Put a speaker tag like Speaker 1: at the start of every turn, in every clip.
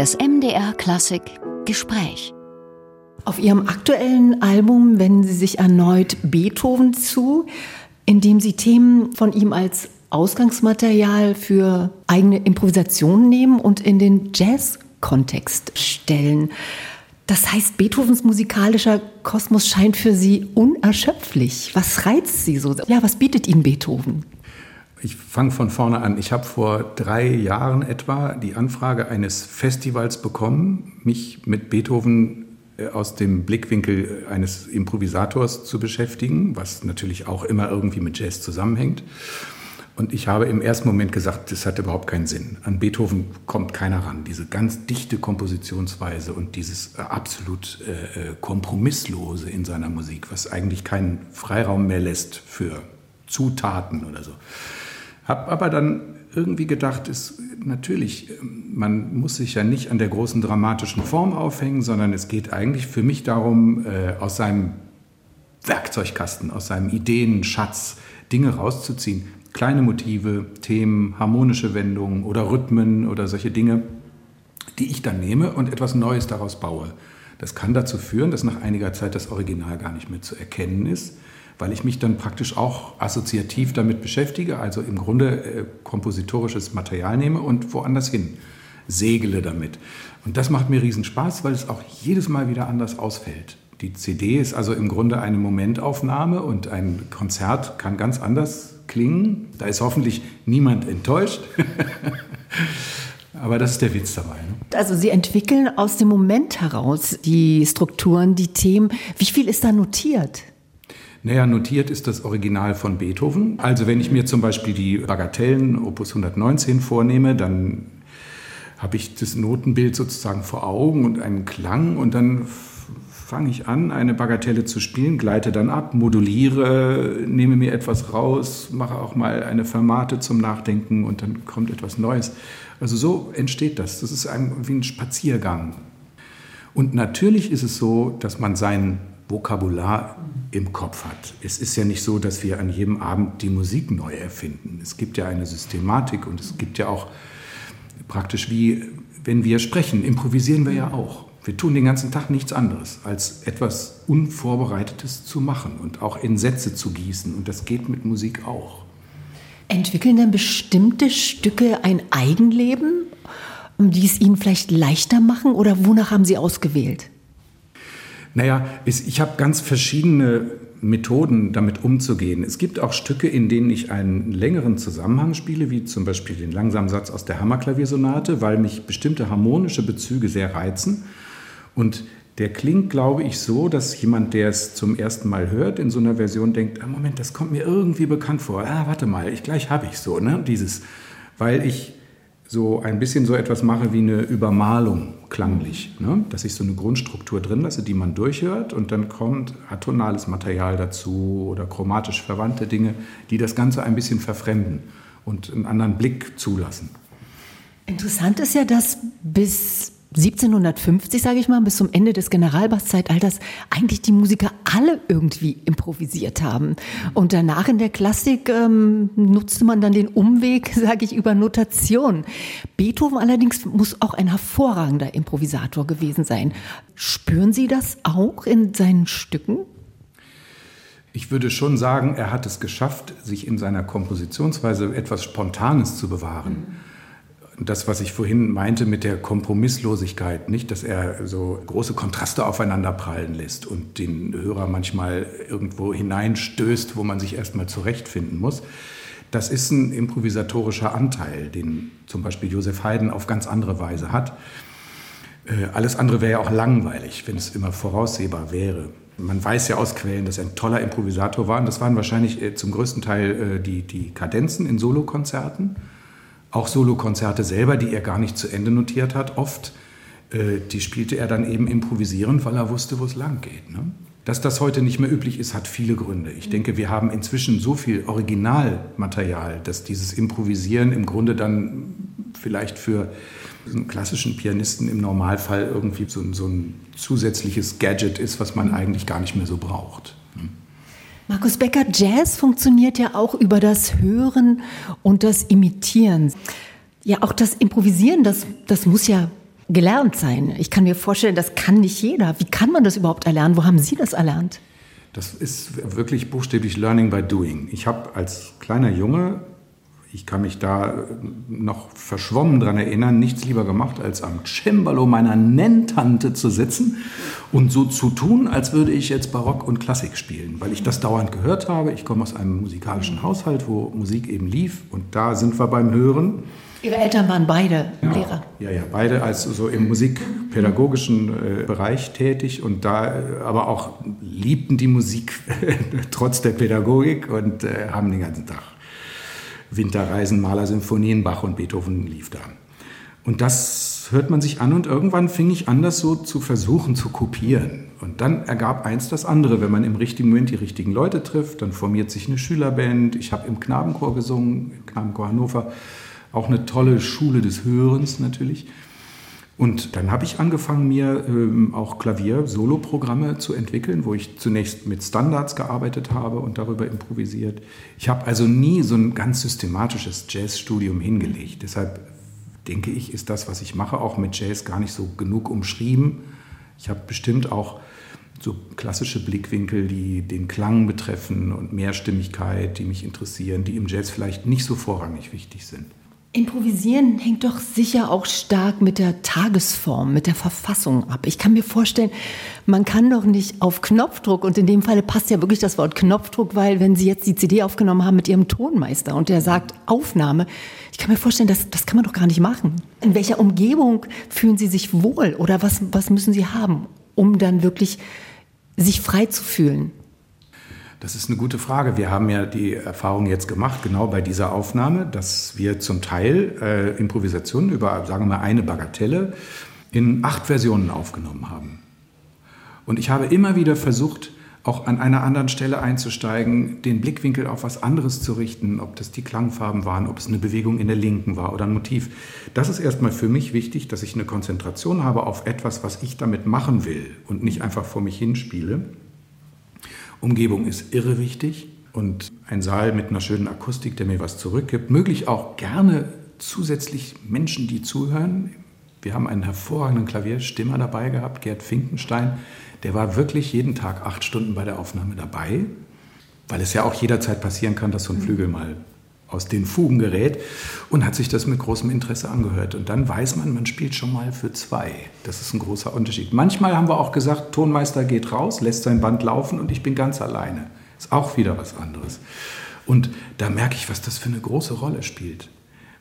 Speaker 1: Das MDR Klassik Gespräch.
Speaker 2: Auf Ihrem aktuellen Album wenden Sie sich erneut Beethoven zu, indem Sie Themen von ihm als Ausgangsmaterial für eigene Improvisationen nehmen und in den Jazz-Kontext stellen. Das heißt, Beethovens musikalischer Kosmos scheint für Sie unerschöpflich. Was reizt Sie so? Ja, was bietet Ihnen Beethoven?
Speaker 3: Ich fange von vorne an. Ich habe vor drei Jahren etwa die Anfrage eines Festivals bekommen, mich mit Beethoven äh, aus dem Blickwinkel eines Improvisators zu beschäftigen, was natürlich auch immer irgendwie mit Jazz zusammenhängt. Und ich habe im ersten Moment gesagt, das hat überhaupt keinen Sinn. An Beethoven kommt keiner ran. Diese ganz dichte Kompositionsweise und dieses äh, absolut äh, kompromisslose in seiner Musik, was eigentlich keinen Freiraum mehr lässt für Zutaten oder so. Habe aber dann irgendwie gedacht, ist natürlich, man muss sich ja nicht an der großen dramatischen Form aufhängen, sondern es geht eigentlich für mich darum, äh, aus seinem Werkzeugkasten, aus seinem Ideenschatz Dinge rauszuziehen. Kleine Motive, Themen, harmonische Wendungen oder Rhythmen oder solche Dinge, die ich dann nehme und etwas Neues daraus baue. Das kann dazu führen, dass nach einiger Zeit das Original gar nicht mehr zu erkennen ist weil ich mich dann praktisch auch assoziativ damit beschäftige, also im Grunde äh, kompositorisches Material nehme und woanders hin segele damit. Und das macht mir riesen Spaß, weil es auch jedes Mal wieder anders ausfällt. Die CD ist also im Grunde eine Momentaufnahme und ein Konzert kann ganz anders klingen. Da ist hoffentlich niemand enttäuscht. Aber das ist der Witz dabei. Ne?
Speaker 2: Also Sie entwickeln aus dem Moment heraus die Strukturen, die Themen. Wie viel ist da notiert?
Speaker 3: Naja, notiert ist das Original von Beethoven. Also wenn ich mir zum Beispiel die Bagatellen Opus 119 vornehme, dann habe ich das Notenbild sozusagen vor Augen und einen Klang und dann fange ich an, eine Bagatelle zu spielen, gleite dann ab, moduliere, nehme mir etwas raus, mache auch mal eine Fermate zum Nachdenken und dann kommt etwas Neues. Also so entsteht das. Das ist ein, wie ein Spaziergang. Und natürlich ist es so, dass man sein Vokabular im Kopf hat. Es ist ja nicht so, dass wir an jedem Abend die Musik neu erfinden. Es gibt ja eine Systematik und es gibt ja auch praktisch wie, wenn wir sprechen, improvisieren wir ja auch. Wir tun den ganzen Tag nichts anderes, als etwas Unvorbereitetes zu machen und auch in Sätze zu gießen. Und das geht mit Musik auch.
Speaker 2: Entwickeln denn bestimmte Stücke ein Eigenleben, die es Ihnen vielleicht leichter machen oder wonach haben Sie ausgewählt?
Speaker 3: Naja, ich habe ganz verschiedene Methoden, damit umzugehen. Es gibt auch Stücke, in denen ich einen längeren Zusammenhang spiele, wie zum Beispiel den langsamen Satz aus der Hammerklaviersonate, weil mich bestimmte harmonische Bezüge sehr reizen. Und der klingt, glaube ich, so, dass jemand, der es zum ersten Mal hört, in so einer Version denkt, ah, Moment, das kommt mir irgendwie bekannt vor. Ah, warte mal, ich, gleich habe ich so, ne? Dieses, weil ich so ein bisschen so etwas mache wie eine Übermalung klanglich, ne? dass ich so eine Grundstruktur drin lasse, die man durchhört und dann kommt atonales Material dazu oder chromatisch verwandte Dinge, die das Ganze ein bisschen verfremden und einen anderen Blick zulassen.
Speaker 2: Interessant ist ja, dass bis 1750, sage ich mal, bis zum Ende des Generalbasszeitalters eigentlich die Musiker alle irgendwie improvisiert haben. Und danach in der Klassik ähm, nutzte man dann den Umweg, sage ich, über Notation. Beethoven allerdings muss auch ein hervorragender Improvisator gewesen sein. Spüren Sie das auch in seinen Stücken?
Speaker 3: Ich würde schon sagen, er hat es geschafft, sich in seiner Kompositionsweise etwas Spontanes zu bewahren. Mhm das, was ich vorhin meinte mit der Kompromisslosigkeit, nicht, dass er so große Kontraste aufeinander prallen lässt und den Hörer manchmal irgendwo hineinstößt, wo man sich erstmal zurechtfinden muss. Das ist ein improvisatorischer Anteil, den zum Beispiel Josef Haydn auf ganz andere Weise hat. Äh, alles andere wäre ja auch langweilig, wenn es immer voraussehbar wäre. Man weiß ja aus Quellen, dass er ein toller Improvisator war. Und das waren wahrscheinlich äh, zum größten Teil äh, die, die Kadenzen in Solokonzerten auch Solokonzerte selber, die er gar nicht zu Ende notiert hat, oft, äh, die spielte er dann eben improvisierend, weil er wusste, wo es lang geht. Ne? Dass das heute nicht mehr üblich ist, hat viele Gründe. Ich denke, wir haben inzwischen so viel Originalmaterial, dass dieses Improvisieren im Grunde dann vielleicht für einen klassischen Pianisten im Normalfall irgendwie so, so ein zusätzliches Gadget ist, was man eigentlich gar nicht mehr so braucht.
Speaker 2: Markus Becker, Jazz funktioniert ja auch über das Hören und das Imitieren. Ja, auch das Improvisieren, das, das muss ja gelernt sein. Ich kann mir vorstellen, das kann nicht jeder. Wie kann man das überhaupt erlernen? Wo haben Sie das erlernt?
Speaker 3: Das ist wirklich buchstäblich Learning by Doing. Ich habe als kleiner Junge ich kann mich da noch verschwommen dran erinnern, nichts lieber gemacht, als am Cembalo meiner Nenntante zu sitzen und so zu tun, als würde ich jetzt Barock und Klassik spielen, weil ich das dauernd gehört habe. Ich komme aus einem musikalischen Haushalt, wo Musik eben lief und da sind wir beim Hören.
Speaker 2: Ihre Eltern waren beide ja, Lehrer.
Speaker 3: Ja, ja, beide als so im musikpädagogischen äh, Bereich tätig und da äh, aber auch liebten die Musik trotz der Pädagogik und äh, haben den ganzen Tag Winterreisen, Malersymphonien, Bach und Beethoven lief da. Und das hört man sich an und irgendwann fing ich an, das so zu versuchen zu kopieren. Und dann ergab eins das andere. Wenn man im richtigen Moment die richtigen Leute trifft, dann formiert sich eine Schülerband. Ich habe im Knabenchor gesungen, im Knabenchor Hannover. Auch eine tolle Schule des Hörens natürlich. Und dann habe ich angefangen, mir ähm, auch Klavier-Solo-Programme zu entwickeln, wo ich zunächst mit Standards gearbeitet habe und darüber improvisiert. Ich habe also nie so ein ganz systematisches Jazzstudium hingelegt. Deshalb denke ich, ist das, was ich mache, auch mit Jazz gar nicht so genug umschrieben. Ich habe bestimmt auch so klassische Blickwinkel, die den Klang betreffen und Mehrstimmigkeit, die mich interessieren, die im Jazz vielleicht nicht so vorrangig wichtig sind.
Speaker 2: Improvisieren hängt doch sicher auch stark mit der Tagesform, mit der Verfassung ab. Ich kann mir vorstellen, man kann doch nicht auf Knopfdruck, und in dem Falle passt ja wirklich das Wort Knopfdruck, weil wenn Sie jetzt die CD aufgenommen haben mit Ihrem Tonmeister und der sagt Aufnahme, ich kann mir vorstellen, das, das kann man doch gar nicht machen. In welcher Umgebung fühlen Sie sich wohl oder was, was müssen Sie haben, um dann wirklich sich frei zu fühlen?
Speaker 3: Das ist eine gute Frage. Wir haben ja die Erfahrung jetzt gemacht, genau bei dieser Aufnahme, dass wir zum Teil äh, Improvisationen über, sagen wir mal, eine Bagatelle in acht Versionen aufgenommen haben. Und ich habe immer wieder versucht, auch an einer anderen Stelle einzusteigen, den Blickwinkel auf was anderes zu richten, ob das die Klangfarben waren, ob es eine Bewegung in der Linken war oder ein Motiv. Das ist erstmal für mich wichtig, dass ich eine Konzentration habe auf etwas, was ich damit machen will und nicht einfach vor mich hinspiele. Umgebung ist irre wichtig und ein Saal mit einer schönen Akustik, der mir was zurückgibt. Möglich auch gerne zusätzlich Menschen, die zuhören. Wir haben einen hervorragenden Klavierstimmer dabei gehabt, Gerd Finkenstein. Der war wirklich jeden Tag acht Stunden bei der Aufnahme dabei, weil es ja auch jederzeit passieren kann, dass so ein Flügel mal aus den Fugen gerät und hat sich das mit großem Interesse angehört. Und dann weiß man, man spielt schon mal für zwei. Das ist ein großer Unterschied. Manchmal haben wir auch gesagt, Tonmeister geht raus, lässt sein Band laufen und ich bin ganz alleine. Ist auch wieder was anderes. Und da merke ich, was das für eine große Rolle spielt.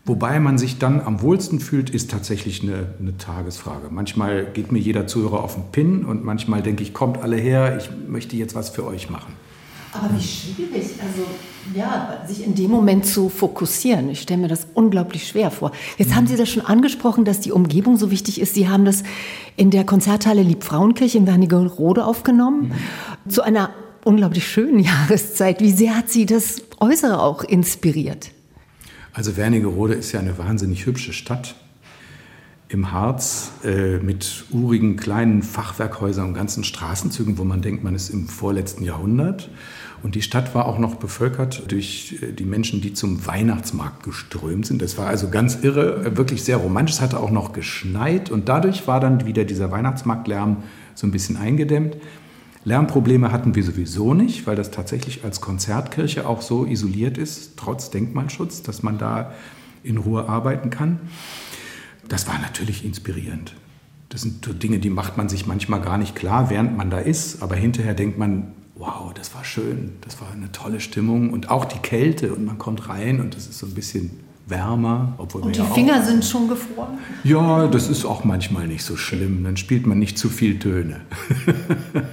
Speaker 3: Wobei man sich dann am wohlsten fühlt, ist tatsächlich eine, eine, Tagesfrage. Manchmal geht mir jeder Zuhörer auf den Pin und manchmal denke ich, kommt alle her, ich möchte jetzt was für euch machen.
Speaker 2: Aber wie schwierig, also ja, sich in dem Moment zu fokussieren. Ich stelle mir das unglaublich schwer vor. Jetzt mhm. haben Sie das schon angesprochen, dass die Umgebung so wichtig ist. Sie haben das in der Konzerthalle Liebfrauenkirche in Wernigerode aufgenommen, mhm. zu einer unglaublich schönen Jahreszeit. Wie sehr hat Sie das Äußere auch inspiriert?
Speaker 3: Also Wernigerode ist ja eine wahnsinnig hübsche Stadt im Harz äh, mit urigen kleinen Fachwerkhäusern und ganzen Straßenzügen, wo man denkt, man ist im vorletzten Jahrhundert. Und die Stadt war auch noch bevölkert durch äh, die Menschen, die zum Weihnachtsmarkt geströmt sind. Das war also ganz irre, äh, wirklich sehr romantisch. Es hatte auch noch geschneit und dadurch war dann wieder dieser Weihnachtsmarktlärm so ein bisschen eingedämmt. Lärmprobleme hatten wir sowieso nicht, weil das tatsächlich als Konzertkirche auch so isoliert ist, trotz Denkmalschutz, dass man da in Ruhe arbeiten kann. Das war natürlich inspirierend. Das sind so Dinge, die macht man sich manchmal gar nicht klar, während man da ist, aber hinterher denkt man, wow, das war schön, das war eine tolle Stimmung und auch die Kälte und man kommt rein und es ist so ein bisschen wärmer.
Speaker 2: Obwohl und die ja Finger sind schon gefroren?
Speaker 3: Ja, das ist auch manchmal nicht so schlimm. Dann spielt man nicht zu viel Töne.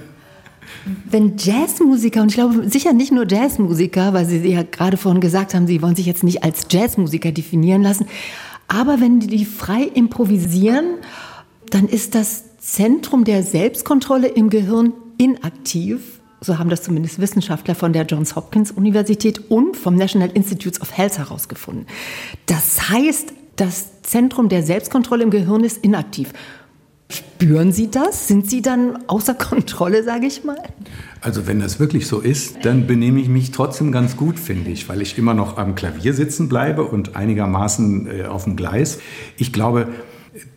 Speaker 2: Wenn Jazzmusiker, und ich glaube sicher nicht nur Jazzmusiker, weil Sie ja gerade vorhin gesagt haben, Sie wollen sich jetzt nicht als Jazzmusiker definieren lassen, aber wenn die frei improvisieren, dann ist das Zentrum der Selbstkontrolle im Gehirn inaktiv so haben das zumindest Wissenschaftler von der Johns Hopkins Universität und vom National Institutes of Health herausgefunden. Das heißt, das Zentrum der Selbstkontrolle im Gehirn ist inaktiv. Spüren Sie das? Sind Sie dann außer Kontrolle, sage ich mal?
Speaker 3: Also wenn das wirklich so ist, dann benehme ich mich trotzdem ganz gut, finde ich, weil ich immer noch am Klavier sitzen bleibe und einigermaßen äh, auf dem Gleis. Ich glaube,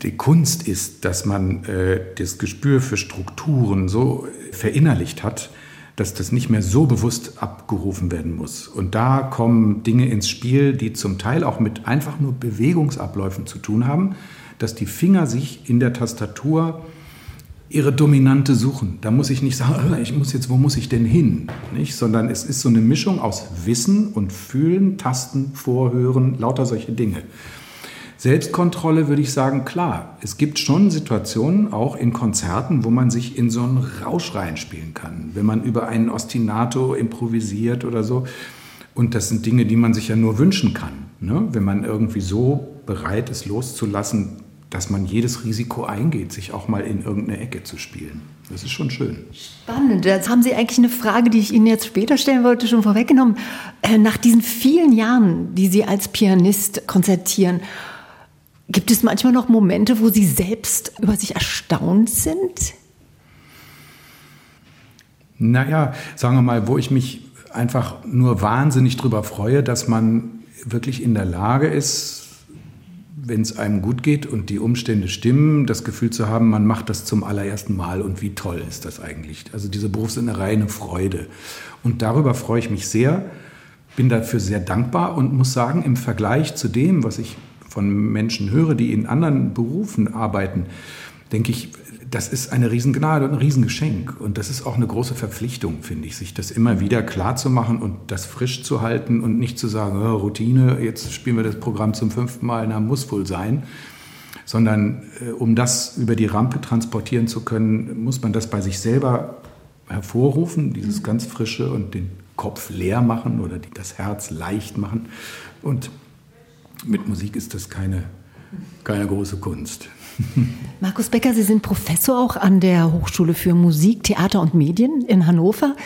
Speaker 3: die Kunst ist, dass man äh, das Gespür für Strukturen so verinnerlicht hat, dass das nicht mehr so bewusst abgerufen werden muss. Und da kommen Dinge ins Spiel, die zum Teil auch mit einfach nur Bewegungsabläufen zu tun haben, dass die Finger sich in der Tastatur ihre Dominante suchen. Da muss ich nicht sagen, ich muss jetzt, wo muss ich denn hin? Nicht? Sondern es ist so eine Mischung aus Wissen und Fühlen, Tasten, Vorhören, lauter solche Dinge. Selbstkontrolle würde ich sagen, klar, es gibt schon Situationen, auch in Konzerten, wo man sich in so einen Rausch reinspielen kann. Wenn man über einen Ostinato improvisiert oder so. Und das sind Dinge, die man sich ja nur wünschen kann. Ne? Wenn man irgendwie so bereit ist, loszulassen, dass man jedes Risiko eingeht, sich auch mal in irgendeine Ecke zu spielen. Das ist schon schön.
Speaker 2: Spannend. Jetzt haben Sie eigentlich eine Frage, die ich Ihnen jetzt später stellen wollte, schon vorweggenommen. Äh, nach diesen vielen Jahren, die Sie als Pianist konzertieren, Gibt es manchmal noch Momente, wo Sie selbst über sich erstaunt sind?
Speaker 3: Naja, sagen wir mal, wo ich mich einfach nur wahnsinnig darüber freue, dass man wirklich in der Lage ist, wenn es einem gut geht und die Umstände stimmen, das Gefühl zu haben, man macht das zum allerersten Mal und wie toll ist das eigentlich. Also diese Berufsinnerei eine Freude. Und darüber freue ich mich sehr, bin dafür sehr dankbar und muss sagen, im Vergleich zu dem, was ich von Menschen höre, die in anderen Berufen arbeiten, denke ich, das ist eine Riesengnade und ein Riesengeschenk. Und das ist auch eine große Verpflichtung, finde ich, sich das immer wieder klar zu machen und das frisch zu halten und nicht zu sagen, oh, Routine, jetzt spielen wir das Programm zum fünften Mal, na, muss wohl sein. Sondern äh, um das über die Rampe transportieren zu können, muss man das bei sich selber hervorrufen, dieses ganz frische und den Kopf leer machen oder das Herz leicht machen. Und mit Musik ist das keine, keine große Kunst.
Speaker 2: Markus Becker, Sie sind Professor auch an der Hochschule für Musik, Theater und Medien in Hannover.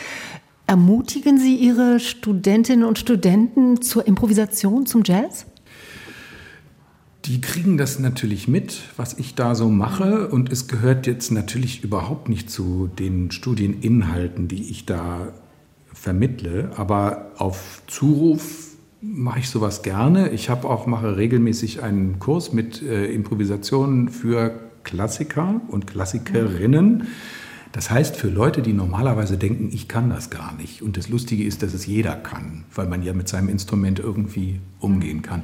Speaker 2: Ermutigen Sie Ihre Studentinnen und Studenten zur Improvisation, zum Jazz?
Speaker 3: Die kriegen das natürlich mit, was ich da so mache. Und es gehört jetzt natürlich überhaupt nicht zu den Studieninhalten, die ich da vermittle. Aber auf Zuruf mache ich sowas gerne. Ich habe auch mache regelmäßig einen Kurs mit äh, Improvisationen für Klassiker und Klassikerinnen. Das heißt, für Leute, die normalerweise denken, ich kann das gar nicht. Und das Lustige ist, dass es jeder kann, weil man ja mit seinem Instrument irgendwie umgehen kann.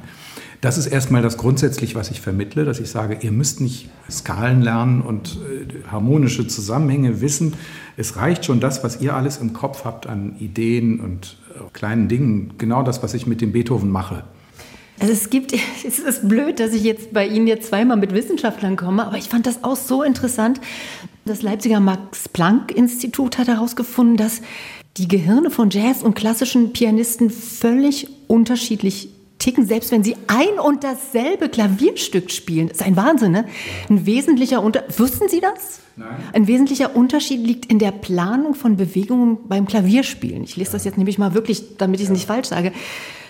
Speaker 3: Das ist erstmal das grundsätzlich, was ich vermittle, dass ich sage, ihr müsst nicht Skalen lernen und äh, harmonische Zusammenhänge wissen. Es reicht schon das, was ihr alles im Kopf habt an Ideen und kleinen Dingen. Genau das, was ich mit dem Beethoven mache.
Speaker 2: Also es gibt, es ist blöd, dass ich jetzt bei Ihnen jetzt zweimal mit Wissenschaftlern komme, aber ich fand das auch so interessant. Das Leipziger Max-Planck-Institut hat herausgefunden, dass die Gehirne von Jazz- und klassischen Pianisten völlig unterschiedlich ticken, selbst wenn sie ein und dasselbe Klavierstück spielen. Das ist ein Wahnsinn, ne? Ein wesentlicher Unter Wussten Sie das? Nein. Ein wesentlicher Unterschied liegt in der Planung von Bewegungen beim Klavierspielen. Ich lese das jetzt nämlich mal wirklich, damit ich es nicht falsch sage.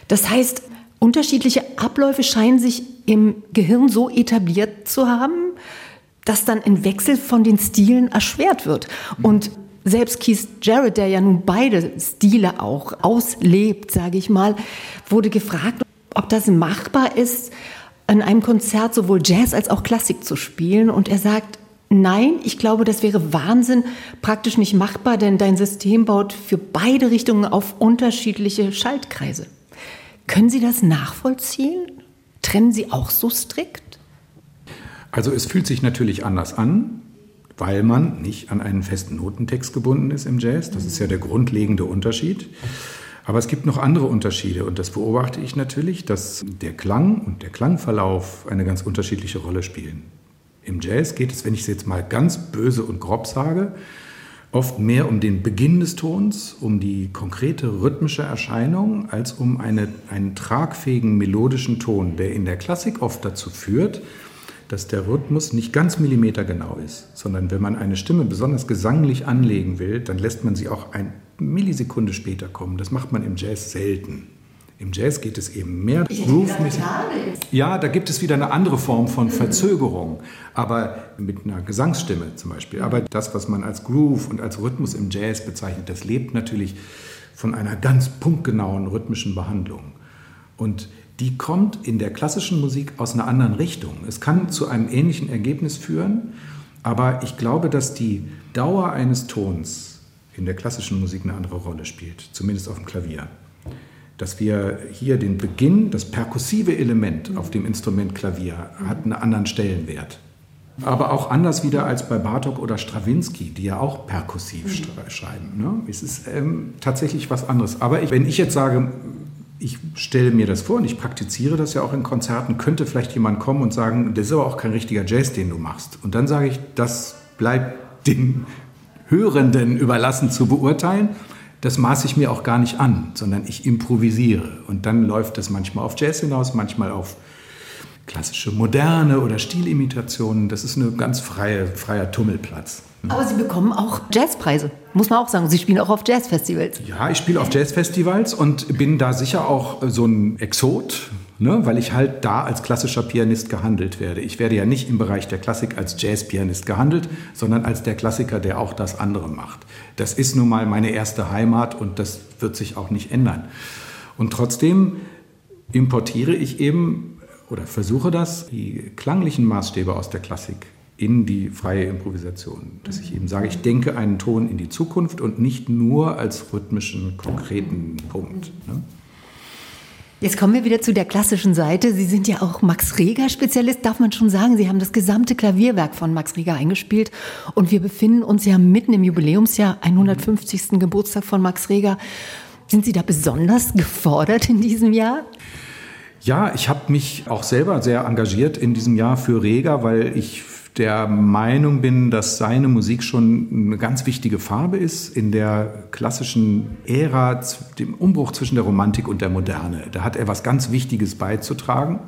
Speaker 2: Das heißt, unterschiedliche Abläufe scheinen sich im Gehirn so etabliert zu haben, dass dann ein Wechsel von den Stilen erschwert wird. Und selbst Keith Jarrett, der ja nun beide Stile auch auslebt, sage ich mal, wurde gefragt, ob das machbar ist, an einem Konzert sowohl Jazz als auch Klassik zu spielen. Und er sagt, nein, ich glaube, das wäre Wahnsinn, praktisch nicht machbar, denn dein System baut für beide Richtungen auf unterschiedliche Schaltkreise. Können Sie das nachvollziehen? Trennen Sie auch so strikt?
Speaker 3: Also es fühlt sich natürlich anders an, weil man nicht an einen festen Notentext gebunden ist im Jazz. Das ist ja der grundlegende Unterschied. Aber es gibt noch andere Unterschiede und das beobachte ich natürlich, dass der Klang und der Klangverlauf eine ganz unterschiedliche Rolle spielen. Im Jazz geht es, wenn ich es jetzt mal ganz böse und grob sage, oft mehr um den Beginn des Tons, um die konkrete rhythmische Erscheinung, als um eine, einen tragfähigen melodischen Ton, der in der Klassik oft dazu führt, dass der Rhythmus nicht ganz millimetergenau ist, sondern wenn man eine Stimme besonders gesanglich anlegen will, dann lässt man sie auch ein Millisekunde später kommen. Das macht man im Jazz selten. Im Jazz geht es eben mehr
Speaker 2: groove-mäßig.
Speaker 3: Ja, da gibt es wieder eine andere Form von Verzögerung, aber mit einer Gesangsstimme zum Beispiel. Aber das, was man als Groove und als Rhythmus im Jazz bezeichnet, das lebt natürlich von einer ganz punktgenauen rhythmischen Behandlung. Und die kommt in der klassischen Musik aus einer anderen Richtung. Es kann zu einem ähnlichen Ergebnis führen, aber ich glaube, dass die Dauer eines Tons in der klassischen Musik eine andere Rolle spielt, zumindest auf dem Klavier. Dass wir hier den Beginn, das perkussive Element auf dem Instrument Klavier hat einen anderen Stellenwert. Aber auch anders wieder als bei Bartok oder Strawinski, die ja auch perkussiv schreiben. Ne? Es ist ähm, tatsächlich was anderes. Aber ich, wenn ich jetzt sage, ich stelle mir das vor und ich praktiziere das ja auch in Konzerten, könnte vielleicht jemand kommen und sagen, das ist aber auch kein richtiger Jazz, den du machst. Und dann sage ich, das bleibt dem Hörenden überlassen zu beurteilen. Das maße ich mir auch gar nicht an, sondern ich improvisiere. Und dann läuft das manchmal auf Jazz hinaus, manchmal auf klassische Moderne oder Stilimitationen. Das ist ein ganz freie, freier Tummelplatz.
Speaker 2: Aber Sie bekommen auch Jazzpreise, muss man auch sagen. Sie spielen auch auf Jazzfestivals.
Speaker 3: Ja, ich spiele auf Jazzfestivals und bin da sicher auch so ein Exot, ne, weil ich halt da als klassischer Pianist gehandelt werde. Ich werde ja nicht im Bereich der Klassik als Jazzpianist gehandelt, sondern als der Klassiker, der auch das andere macht. Das ist nun mal meine erste Heimat und das wird sich auch nicht ändern. Und trotzdem importiere ich eben oder versuche das, die klanglichen Maßstäbe aus der Klassik in die freie Improvisation. Dass ich eben sage, ich denke einen Ton in die Zukunft und nicht nur als rhythmischen, konkreten Punkt. Ne?
Speaker 2: Jetzt kommen wir wieder zu der klassischen Seite. Sie sind ja auch Max Reger-Spezialist, darf man schon sagen. Sie haben das gesamte Klavierwerk von Max Reger eingespielt. Und wir befinden uns ja mitten im Jubiläumsjahr, 150. Geburtstag von Max Reger. Sind Sie da besonders gefordert in diesem Jahr?
Speaker 3: Ja, ich habe mich auch selber sehr engagiert in diesem Jahr für Reger, weil ich der Meinung bin, dass seine Musik schon eine ganz wichtige Farbe ist in der klassischen Ära, dem Umbruch zwischen der Romantik und der Moderne. Da hat er was ganz Wichtiges beizutragen.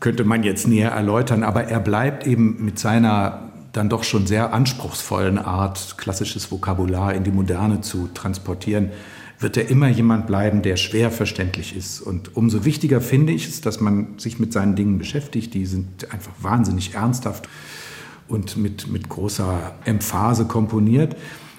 Speaker 3: Könnte man jetzt näher erläutern, aber er bleibt eben mit seiner dann doch schon sehr anspruchsvollen Art, klassisches Vokabular in die Moderne zu transportieren, wird er immer jemand bleiben, der schwer verständlich ist. Und umso wichtiger finde ich es, dass man sich mit seinen Dingen beschäftigt. Die sind einfach wahnsinnig ernsthaft und mit, mit großer Emphase komponiert.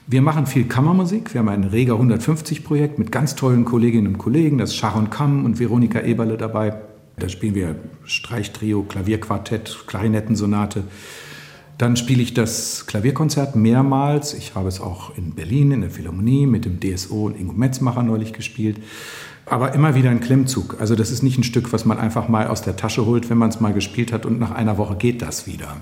Speaker 3: Wir machen viel Kammermusik. Wir haben ein Rega 150 Projekt mit ganz tollen Kolleginnen und Kollegen. Das ist Sharon Kamm und Veronika Eberle dabei. Da spielen wir Streichtrio, Klavierquartett, Klarinettensonate. Dann spiele ich das Klavierkonzert mehrmals. Ich habe es auch in Berlin in der Philharmonie mit dem DSO und Ingo Metzmacher neulich gespielt. Aber immer wieder ein Klemmzug. Also das ist nicht ein Stück, was man einfach mal aus der Tasche holt, wenn man es mal gespielt hat und nach einer Woche geht das wieder.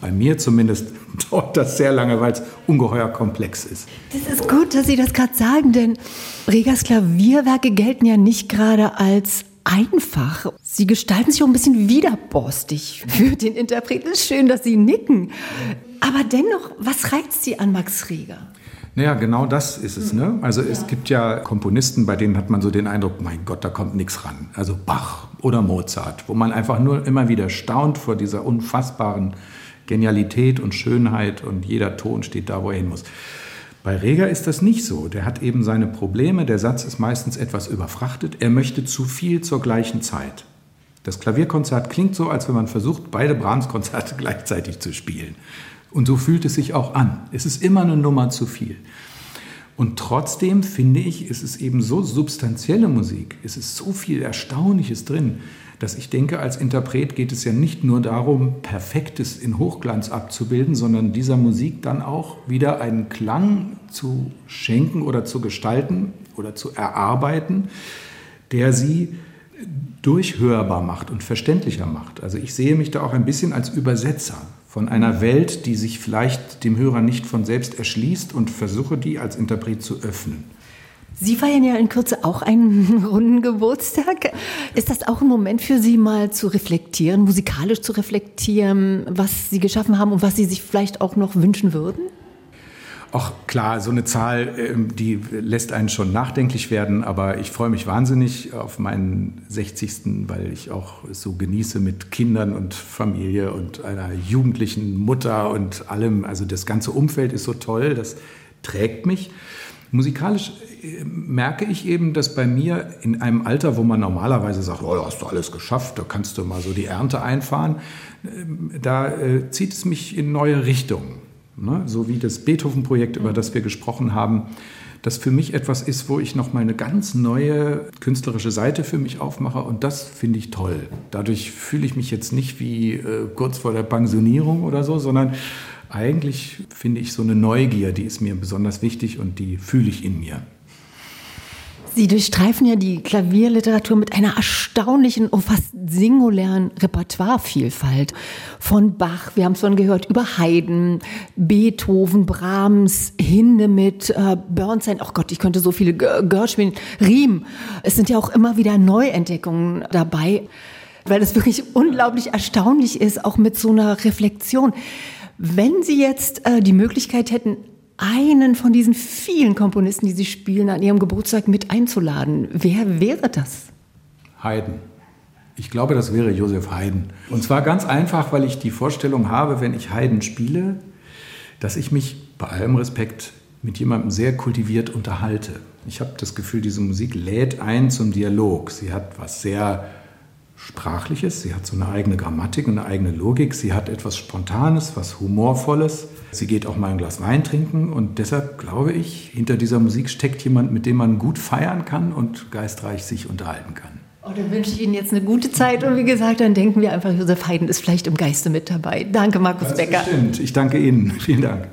Speaker 3: Bei mir zumindest dauert das sehr lange, weil es ungeheuer komplex ist.
Speaker 2: Das ist gut, dass Sie das gerade sagen, denn Regers Klavierwerke gelten ja nicht gerade als einfach. Sie gestalten sich auch ein bisschen widerborstig für den Interpreten. Es ist schön, dass Sie nicken. Aber dennoch, was reizt Sie an Max Reger?
Speaker 3: Naja, genau das ist es. Ne? Also ja. es gibt ja Komponisten, bei denen hat man so den Eindruck, mein Gott, da kommt nichts ran. Also Bach oder Mozart, wo man einfach nur immer wieder staunt vor dieser unfassbaren Genialität und Schönheit und jeder Ton steht da, wo er hin muss. Bei Reger ist das nicht so. Der hat eben seine Probleme. Der Satz ist meistens etwas überfrachtet. Er möchte zu viel zur gleichen Zeit. Das Klavierkonzert klingt so, als wenn man versucht, beide Brahms-Konzerte gleichzeitig zu spielen. Und so fühlt es sich auch an. Es ist immer eine Nummer zu viel. Und trotzdem finde ich, ist es eben so substanzielle Musik. Es ist so viel Erstaunliches drin dass ich denke, als Interpret geht es ja nicht nur darum, Perfektes in Hochglanz abzubilden, sondern dieser Musik dann auch wieder einen Klang zu schenken oder zu gestalten oder zu erarbeiten, der sie durchhörbar macht und verständlicher macht. Also ich sehe mich da auch ein bisschen als Übersetzer von einer Welt, die sich vielleicht dem Hörer nicht von selbst erschließt und versuche die als Interpret zu öffnen.
Speaker 2: Sie feiern ja in Kürze auch einen runden Geburtstag. Ist das auch ein Moment für Sie mal zu reflektieren, musikalisch zu reflektieren, was Sie geschaffen haben und was Sie sich vielleicht auch noch wünschen würden?
Speaker 3: Ach klar, so eine Zahl, ähm, die lässt einen schon nachdenklich werden, aber ich freue mich wahnsinnig auf meinen 60. weil ich auch so genieße mit Kindern und Familie und einer jugendlichen Mutter und allem. Also das ganze Umfeld ist so toll, das trägt mich. Musikalisch äh, merke ich eben, dass bei mir in einem Alter, wo man normalerweise sagt, oh, hast du alles geschafft, da kannst du mal so die Ernte einfahren, ähm, da äh, zieht es mich in neue Richtungen. Ne? So wie das Beethoven-Projekt, über das wir gesprochen haben, das für mich etwas ist, wo ich nochmal eine ganz neue künstlerische Seite für mich aufmache und das finde ich toll. Dadurch fühle ich mich jetzt nicht wie äh, kurz vor der Pensionierung oder so, sondern eigentlich finde ich so eine Neugier, die ist mir besonders wichtig und die fühle ich in mir.
Speaker 2: Sie durchstreifen ja die Klavierliteratur mit einer erstaunlichen und fast singulären Repertoirevielfalt. Von Bach, wir haben es schon gehört, über Haydn, Beethoven, Brahms, Hindemith, äh, Bernstein, oh Gott, ich könnte so viele Gershwin, Riem. Es sind ja auch immer wieder Neuentdeckungen dabei, weil es wirklich unglaublich erstaunlich ist, auch mit so einer Reflexion. Wenn Sie jetzt äh, die Möglichkeit hätten, einen von diesen vielen Komponisten, die Sie spielen, an Ihrem Geburtstag mit einzuladen. Wer wäre das?
Speaker 3: Haydn. Ich glaube, das wäre Josef Haydn. Und zwar ganz einfach, weil ich die Vorstellung habe, wenn ich Haydn spiele, dass ich mich bei allem Respekt mit jemandem sehr kultiviert unterhalte. Ich habe das Gefühl, diese Musik lädt ein zum Dialog. Sie hat was sehr Sprachliches, sie hat so eine eigene Grammatik eine eigene Logik, sie hat etwas Spontanes, was Humorvolles. Sie geht auch mal ein Glas Wein trinken und deshalb glaube ich, hinter dieser Musik steckt jemand, mit dem man gut feiern kann und geistreich sich unterhalten kann.
Speaker 2: Oh, dann wünsche ich Ihnen jetzt eine gute Zeit und wie gesagt, dann denken wir einfach, Josef Haydn ist vielleicht im Geiste mit dabei. Danke, Markus
Speaker 3: Ganz
Speaker 2: Becker.
Speaker 3: Bestimmt. Ich danke Ihnen. Vielen Dank.